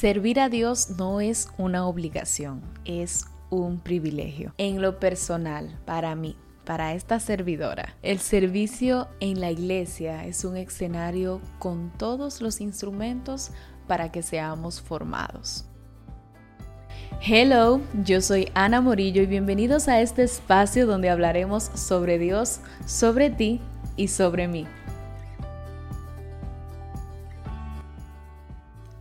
Servir a Dios no es una obligación, es un privilegio. En lo personal, para mí, para esta servidora. El servicio en la iglesia es un escenario con todos los instrumentos para que seamos formados. Hello, yo soy Ana Morillo y bienvenidos a este espacio donde hablaremos sobre Dios, sobre ti y sobre mí.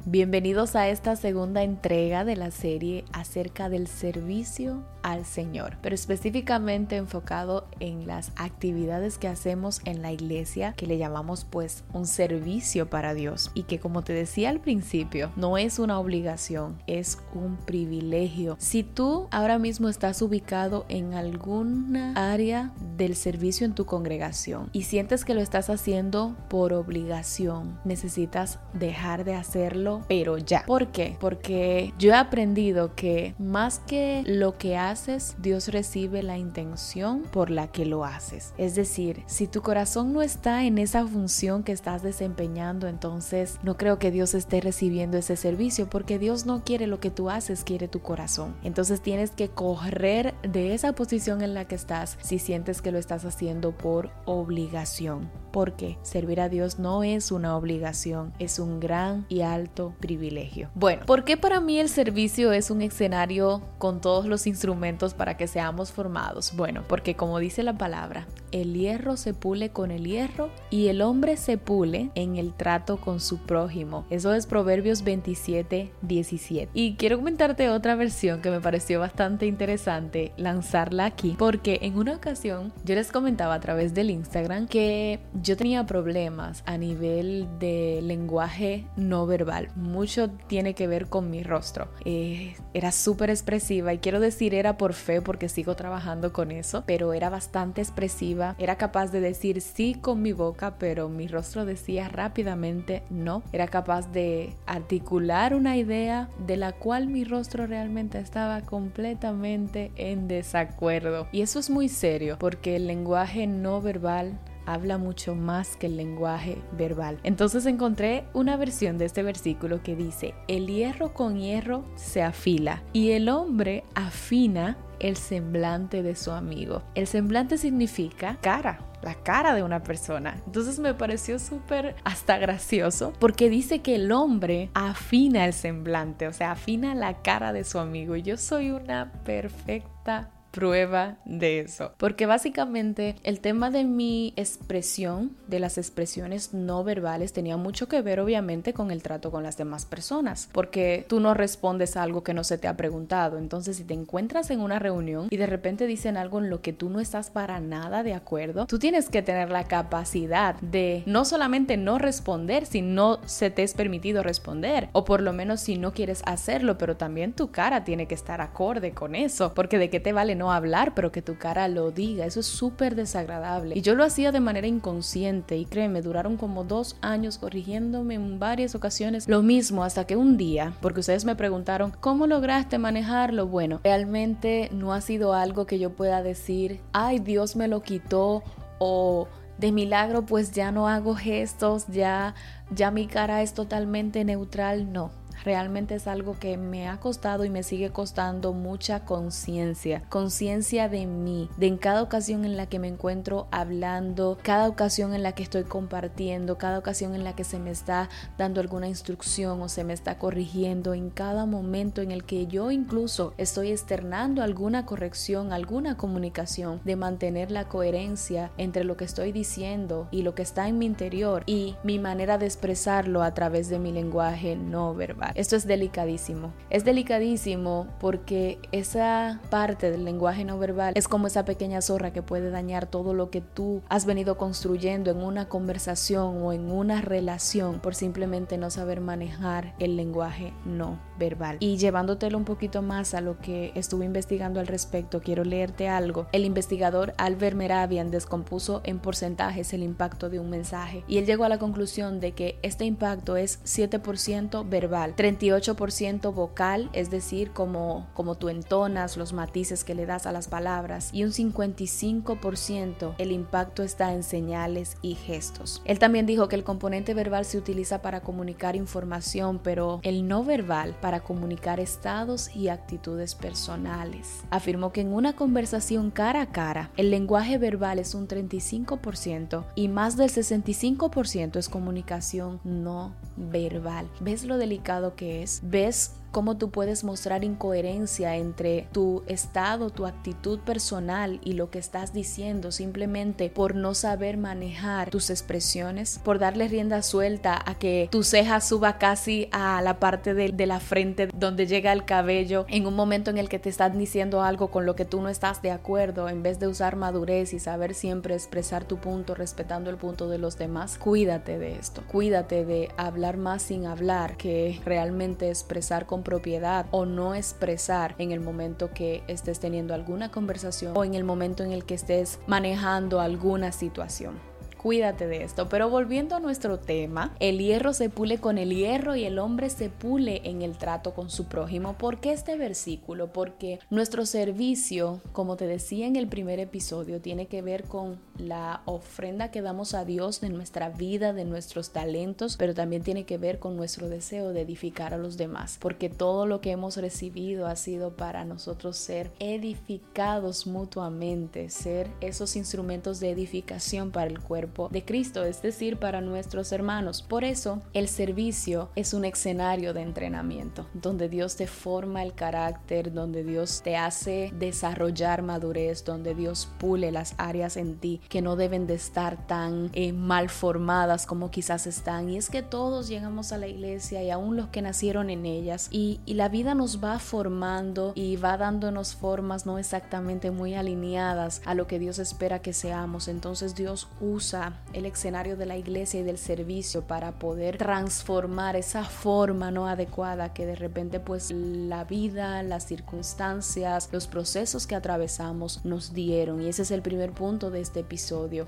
Bienvenidos a esta segunda entrega de la serie acerca del servicio al Señor, pero específicamente enfocado en las actividades que hacemos en la iglesia, que le llamamos pues un servicio para Dios y que como te decía al principio, no es una obligación, es un privilegio. Si tú ahora mismo estás ubicado en alguna área del servicio en tu congregación y sientes que lo estás haciendo por obligación, necesitas dejar de hacerlo, pero ya. ¿Por qué? Porque yo he aprendido que más que lo que haces, Dios recibe la intención por la que lo haces. Es decir, si tu corazón no está en esa función que estás desempeñando, entonces no creo que Dios esté recibiendo ese servicio porque Dios no quiere lo que tú haces, quiere tu corazón. Entonces tienes que correr de esa posición en la que estás si sientes que lo estás haciendo por obligación. Porque servir a Dios no es una obligación, es un gran y alto privilegio. Bueno, ¿por qué para mí el servicio es un escenario con todos los instrumentos para que seamos formados? Bueno, porque como dice la palabra, el hierro se pule con el hierro y el hombre se pule en el trato con su prójimo. Eso es Proverbios 27, 17. Y quiero comentarte otra versión que me pareció bastante interesante lanzarla aquí, porque en una ocasión yo les comentaba a través del Instagram que yo tenía problemas a nivel de lenguaje no verbal. Mucho tiene que ver con mi rostro. Eh, era súper expresiva y quiero decir era por fe porque sigo trabajando con eso, pero era bastante expresiva. Era capaz de decir sí con mi boca, pero mi rostro decía rápidamente no. Era capaz de articular una idea de la cual mi rostro realmente estaba completamente en desacuerdo. Y eso es muy serio porque el lenguaje no verbal habla mucho más que el lenguaje verbal. Entonces encontré una versión de este versículo que dice, el hierro con hierro se afila y el hombre afina el semblante de su amigo. El semblante significa cara, la cara de una persona. Entonces me pareció súper hasta gracioso porque dice que el hombre afina el semblante, o sea, afina la cara de su amigo. Yo soy una perfecta prueba de eso. Porque básicamente el tema de mi expresión, de las expresiones no verbales, tenía mucho que ver obviamente con el trato con las demás personas. Porque tú no respondes a algo que no se te ha preguntado. Entonces si te encuentras en una reunión y de repente dicen algo en lo que tú no estás para nada de acuerdo, tú tienes que tener la capacidad de no solamente no responder si no se te es permitido responder. O por lo menos si no quieres hacerlo, pero también tu cara tiene que estar acorde con eso. Porque de qué te vale no hablar, pero que tu cara lo diga. Eso es súper desagradable. Y yo lo hacía de manera inconsciente y créeme, duraron como dos años corrigiéndome en varias ocasiones lo mismo hasta que un día, porque ustedes me preguntaron, ¿cómo lograste manejarlo? Bueno, realmente no ha sido algo que yo pueda decir, ay, Dios me lo quitó o de milagro pues ya no hago gestos, ya ya mi cara es totalmente neutral, no realmente es algo que me ha costado y me sigue costando mucha conciencia, conciencia de mí, de en cada ocasión en la que me encuentro hablando, cada ocasión en la que estoy compartiendo, cada ocasión en la que se me está dando alguna instrucción o se me está corrigiendo, en cada momento en el que yo incluso estoy externando alguna corrección, alguna comunicación, de mantener la coherencia entre lo que estoy diciendo y lo que está en mi interior y mi manera de expresarlo a través de mi lenguaje no verbal. Esto es delicadísimo. Es delicadísimo porque esa parte del lenguaje no verbal es como esa pequeña zorra que puede dañar todo lo que tú has venido construyendo en una conversación o en una relación por simplemente no saber manejar el lenguaje no verbal. Y llevándotelo un poquito más a lo que estuve investigando al respecto, quiero leerte algo. El investigador Albert Meravian descompuso en porcentajes el impacto de un mensaje y él llegó a la conclusión de que este impacto es 7% verbal, 38% vocal, es decir, como, como tú entonas, los matices que le das a las palabras, y un 55% el impacto está en señales y gestos. Él también dijo que el componente verbal se utiliza para comunicar información, pero el no verbal para comunicar estados y actitudes personales. Afirmó que en una conversación cara a cara, el lenguaje verbal es un 35% y más del 65% es comunicación no verbal. ¿Ves lo delicado que es? ¿Ves cómo tú puedes mostrar incoherencia entre tu estado, tu actitud personal y lo que estás diciendo simplemente por no saber manejar tus expresiones, por darle rienda suelta a que tu ceja suba casi a la parte de, la frente donde llega el cabello en un momento en el que te están diciendo algo con lo que tú no estás de acuerdo, en vez de usar madurez y saber siempre expresar tu punto respetando el punto de los demás, cuídate de esto, cuídate de hablar más sin hablar que realmente expresar con propiedad o no expresar en el momento que estés teniendo alguna conversación o en el momento en el que estés manejando alguna situación. Cuídate de esto. Pero volviendo a nuestro tema, el hierro se pule con el hierro y el hombre se pule en el trato con su prójimo. ¿Por qué este versículo? Porque nuestro servicio, como te decía en el primer episodio, tiene que ver con la ofrenda que damos a Dios de nuestra vida, de nuestros talentos, pero también tiene que ver con nuestro deseo de edificar a los demás. Porque todo lo que hemos recibido ha sido para nosotros ser edificados mutuamente, ser esos instrumentos de edificación para el cuerpo de Cristo, es decir, para nuestros hermanos. Por eso, el servicio es un escenario de entrenamiento, donde Dios te forma el carácter, donde Dios te hace desarrollar madurez, donde Dios pule las áreas en ti que no deben de estar tan eh, mal formadas como quizás están. Y es que todos llegamos a la iglesia y aún los que nacieron en ellas y, y la vida nos va formando y va dándonos formas no exactamente muy alineadas a lo que Dios espera que seamos. Entonces Dios usa el escenario de la iglesia y del servicio para poder transformar esa forma no adecuada que de repente pues la vida, las circunstancias, los procesos que atravesamos nos dieron. Y ese es el primer punto de este episodio.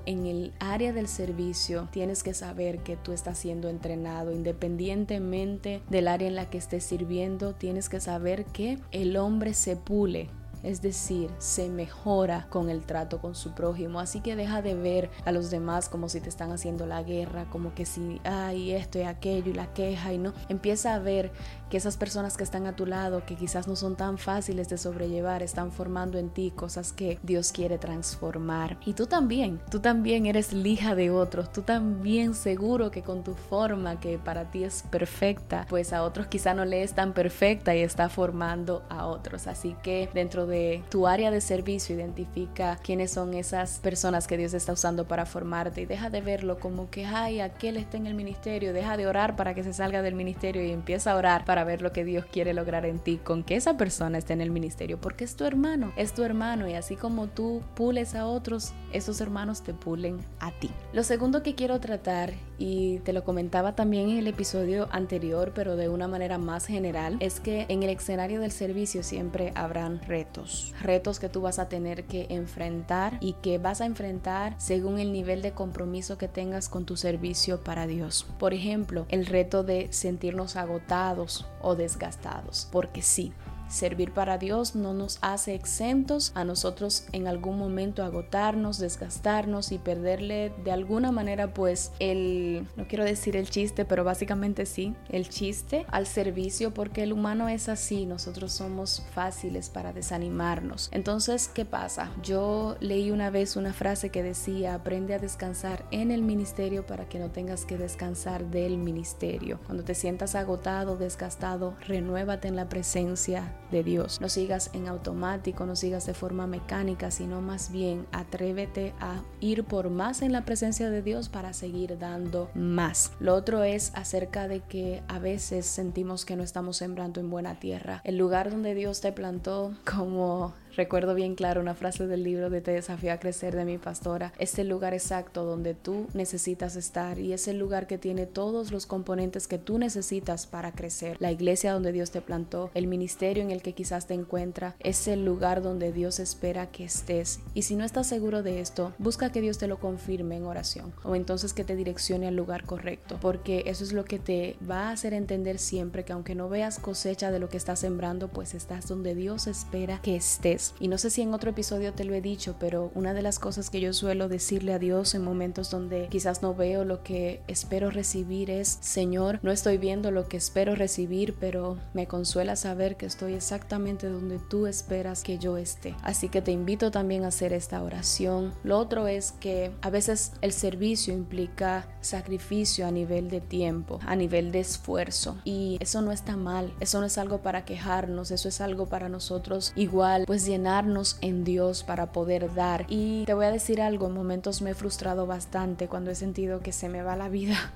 En el área del servicio tienes que saber que tú estás siendo entrenado independientemente del área en la que estés sirviendo. Tienes que saber que el hombre se pule es decir, se mejora con el trato con su prójimo. Así que deja de ver a los demás como si te están haciendo la guerra, como que si, hay esto y aquello y la queja y no. Empieza a ver que esas personas que están a tu lado, que quizás no son tan fáciles de sobrellevar, están formando en ti cosas que Dios quiere transformar. Y tú también, tú también eres lija de otros, tú también seguro que con tu forma que para ti es perfecta, pues a otros quizá no le es tan perfecta y está formando a otros. Así que dentro tu área de servicio identifica quiénes son esas personas que Dios está usando para formarte y deja de verlo como que, ay, aquel está en el ministerio, deja de orar para que se salga del ministerio y empieza a orar para ver lo que Dios quiere lograr en ti con que esa persona esté en el ministerio, porque es tu hermano, es tu hermano y así como tú pules a otros, esos hermanos te pulen a ti. Lo segundo que quiero tratar, y te lo comentaba también en el episodio anterior, pero de una manera más general, es que en el escenario del servicio siempre habrán retos, retos que tú vas a tener que enfrentar y que vas a enfrentar según el nivel de compromiso que tengas con tu servicio para Dios. Por ejemplo, el reto de sentirnos agotados o desgastados, porque sí, Servir para Dios no nos hace exentos a nosotros en algún momento agotarnos, desgastarnos y perderle de alguna manera pues el, no quiero decir el chiste, pero básicamente sí, el chiste al servicio porque el humano es así, nosotros somos fáciles para desanimarnos. Entonces, ¿qué pasa? Yo leí una vez una frase que decía, aprende a descansar en el ministerio para que no tengas que descansar del ministerio. Cuando te sientas agotado, desgastado, renuévate en la presencia de Dios. No sigas en automático, no sigas de forma mecánica, sino más bien atrévete a ir por más en la presencia de Dios para seguir dando más. Lo otro es acerca de que a veces sentimos que no estamos sembrando en buena tierra. El lugar donde Dios te plantó, como Recuerdo bien claro una frase del libro de Te desafío a crecer de mi pastora. Es el lugar exacto donde tú necesitas estar y es el lugar que tiene todos los componentes que tú necesitas para crecer. La iglesia donde Dios te plantó, el ministerio en el que quizás te encuentra, es el lugar donde Dios espera que estés. Y si no estás seguro de esto, busca que Dios te lo confirme en oración o entonces que te direccione al lugar correcto, porque eso es lo que te va a hacer entender siempre que aunque no veas cosecha de lo que estás sembrando, pues estás donde Dios espera que estés y no sé si en otro episodio te lo he dicho, pero una de las cosas que yo suelo decirle a Dios en momentos donde quizás no veo lo que espero recibir es, Señor, no estoy viendo lo que espero recibir, pero me consuela saber que estoy exactamente donde tú esperas que yo esté. Así que te invito también a hacer esta oración. Lo otro es que a veces el servicio implica sacrificio a nivel de tiempo, a nivel de esfuerzo. Y eso no está mal, eso no es algo para quejarnos, eso es algo para nosotros igual, pues llenarnos en Dios para poder dar. Y te voy a decir algo, en momentos me he frustrado bastante cuando he sentido que se me va la vida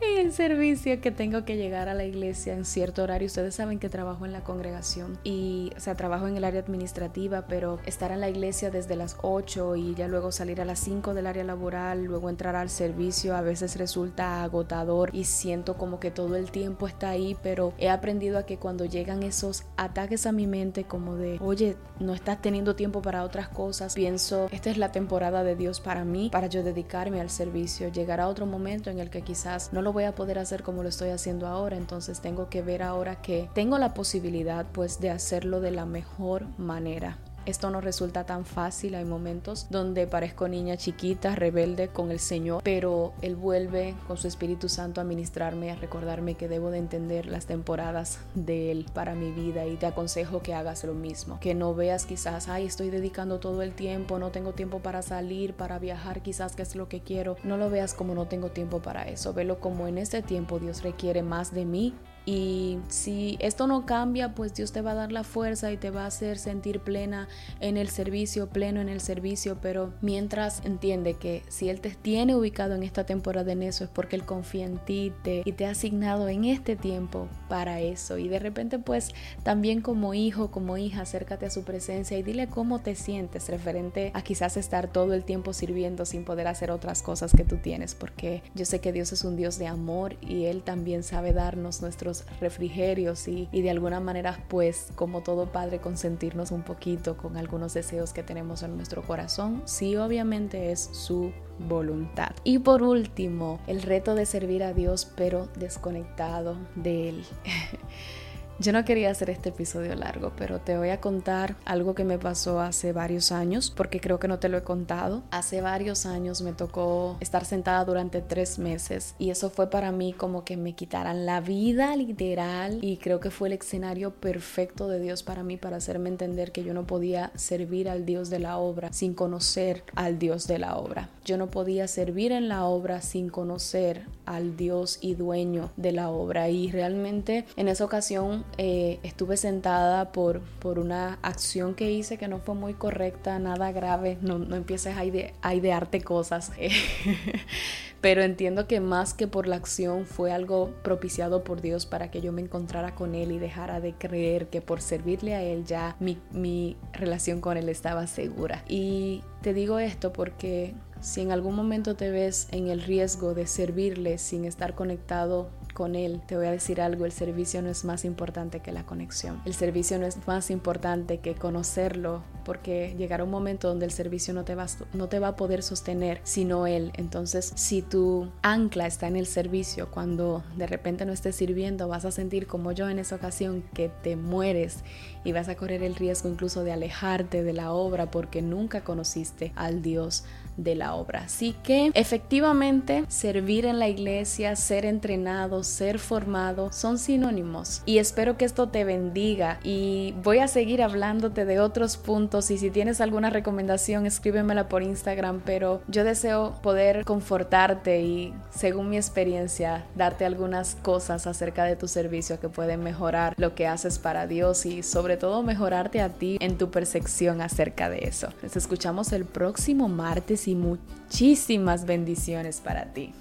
en el servicio que tengo que llegar a la iglesia en cierto horario. Ustedes saben que trabajo en la congregación y, o sea, trabajo en el área administrativa, pero estar en la iglesia desde las 8 y ya luego salir a las 5 del área laboral, luego entrar al servicio, a veces resulta agotador y siento como que todo el tiempo está ahí, pero he aprendido a que cuando llegan esos ataques a mi mente como de, oye, no estás teniendo tiempo para otras cosas, pienso, esta es la temporada de Dios para mí, para yo dedicarme al servicio. Llegará otro momento en el que quizás no lo voy a poder hacer como lo estoy haciendo ahora, entonces tengo que ver ahora que tengo la posibilidad pues de hacerlo de la mejor manera. Esto no resulta tan fácil, hay momentos donde parezco niña chiquita, rebelde con el Señor, pero Él vuelve con su Espíritu Santo a ministrarme, a recordarme que debo de entender las temporadas de Él para mi vida. Y te aconsejo que hagas lo mismo, que no veas quizás, ay, estoy dedicando todo el tiempo, no tengo tiempo para salir, para viajar, quizás que es lo que quiero, no lo veas como no tengo tiempo para eso, velo como en este tiempo Dios requiere más de mí y si esto no cambia, pues Dios te va a dar la fuerza y te va a hacer sentir plena en el servicio, pleno en el servicio. Pero mientras entiende que si Él te tiene ubicado en esta temporada en eso, es porque Él confía en ti te, y te ha asignado en este tiempo para eso. Y de repente, pues también como hijo, como hija, acércate a su presencia y dile cómo te sientes referente a quizás estar todo el tiempo sirviendo sin poder hacer otras cosas que tú tienes. Porque yo sé que Dios es un Dios de amor y Él también sabe darnos nuestros refrigerios y, y de alguna manera pues como todo padre consentirnos un poquito con algunos deseos que tenemos en nuestro corazón, si obviamente es su voluntad. Y por último, el reto de servir a Dios pero desconectado de Él. Yo no quería hacer este episodio largo, pero te voy a contar algo que me pasó hace varios años, porque creo que no te lo he contado. Hace varios años me tocó estar sentada durante tres meses y eso fue para mí como que me quitaran la vida literal y creo que fue el escenario perfecto de Dios para mí para hacerme entender que yo no podía servir al Dios de la obra sin conocer al Dios de la obra. Yo no podía servir en la obra sin conocer al Dios y dueño de la obra y realmente en esa ocasión eh, estuve sentada por, por una acción que hice que no fue muy correcta, nada grave, no, no empieces a, a idearte cosas. pero entiendo que más que por la acción fue algo propiciado por Dios para que yo me encontrara con Él y dejara de creer que por servirle a Él ya mi, mi relación con Él estaba segura. Y te digo esto porque si en algún momento te ves en el riesgo de servirle sin estar conectado con Él, te voy a decir algo, el servicio no es más importante que la conexión. El servicio no es más importante que conocerlo, porque llegará un momento donde el servicio no te va, no te va a poder sostener sino Él. Entonces, si tu ancla está en el servicio, cuando de repente no estés sirviendo, vas a sentir como yo en esa ocasión que te mueres y vas a correr el riesgo incluso de alejarte de la obra porque nunca conociste al Dios de la obra. Así que efectivamente servir en la iglesia, ser entrenado, ser formado son sinónimos y espero que esto te bendiga y voy a seguir hablándote de otros puntos y si tienes alguna recomendación escríbemela por Instagram, pero yo deseo poder confortarte y según mi experiencia darte algunas cosas acerca de tu servicio que pueden mejorar lo que haces para Dios y sobre todo mejorarte a ti en tu percepción acerca de eso. Nos escuchamos el próximo martes y muchísimas bendiciones para ti.